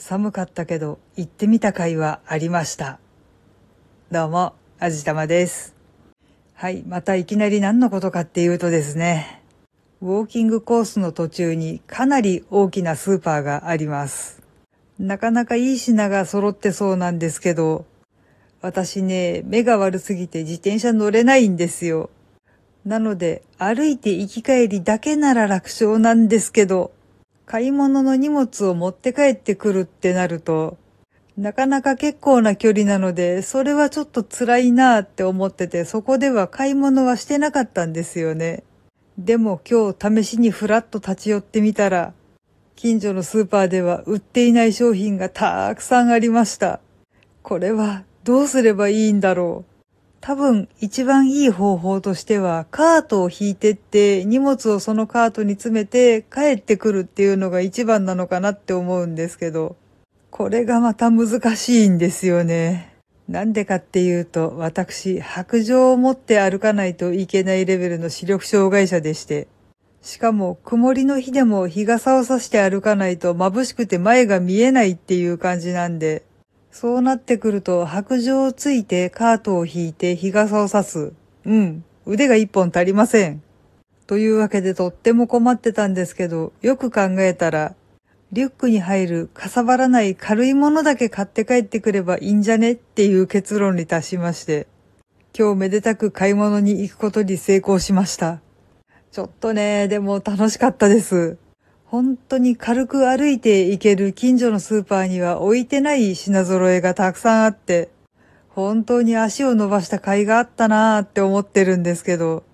寒かったけど行ってみた甲斐はありました。どうも、あじたまです。はい、またいきなり何のことかっていうとですね、ウォーキングコースの途中にかなり大きなスーパーがあります。なかなかいい品が揃ってそうなんですけど、私ね、目が悪すぎて自転車乗れないんですよ。なので、歩いて行き帰りだけなら楽勝なんですけど、買い物の荷物を持って帰ってくるってなると、なかなか結構な距離なので、それはちょっと辛いなーって思ってて、そこでは買い物はしてなかったんですよね。でも今日試しにふらっと立ち寄ってみたら、近所のスーパーでは売っていない商品がたくさんありました。これはどうすればいいんだろう。多分一番いい方法としてはカートを引いてって荷物をそのカートに詰めて帰ってくるっていうのが一番なのかなって思うんですけど、これがまた難しいんですよね。なんでかっていうと私白状を持って歩かないといけないレベルの視力障害者でして、しかも曇りの日でも日傘を差して歩かないと眩しくて前が見えないっていう感じなんで、そうなってくると白状をついてカートを引いて日傘を差す。うん、腕が一本足りません。というわけでとっても困ってたんですけど、よく考えたら、リュックに入るかさばらない軽いものだけ買って帰ってくればいいんじゃねっていう結論に達しまして、今日めでたく買い物に行くことに成功しました。ちょっとね、でも楽しかったです。本当に軽く歩いて行ける近所のスーパーには置いてない品揃えがたくさんあって、本当に足を伸ばした甲斐があったなーって思ってるんですけど、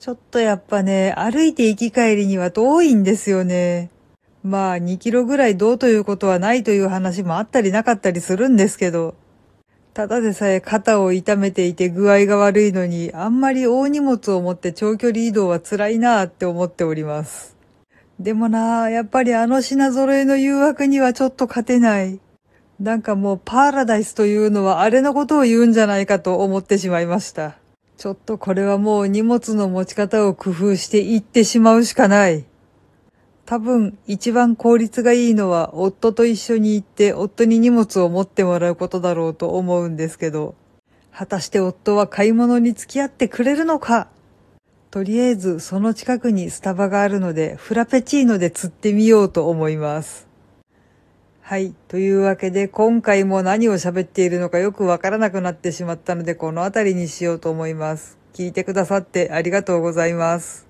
ちょっとやっぱね、歩いて行き帰りには遠いんですよね。まあ2キロぐらいどうということはないという話もあったりなかったりするんですけど、ただでさえ肩を痛めていて具合が悪いのに、あんまり大荷物を持って長距離移動は辛いなーって思っております。でもなあ、やっぱりあの品揃えの誘惑にはちょっと勝てない。なんかもうパラダイスというのはあれのことを言うんじゃないかと思ってしまいました。ちょっとこれはもう荷物の持ち方を工夫していってしまうしかない。多分一番効率がいいのは夫と一緒に行って夫に荷物を持ってもらうことだろうと思うんですけど、果たして夫は買い物に付き合ってくれるのか？とりあえずその近くにスタバがあるのでフラペチーノで釣ってみようと思います。はい。というわけで今回も何を喋っているのかよくわからなくなってしまったのでこの辺りにしようと思います。聞いてくださってありがとうございます。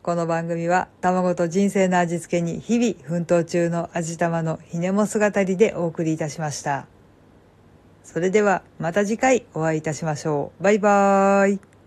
この番組は卵と人生の味付けに日々奮闘中の味玉のひねも姿でお送りいたしました。それではまた次回お会いいたしましょう。バイバーイ。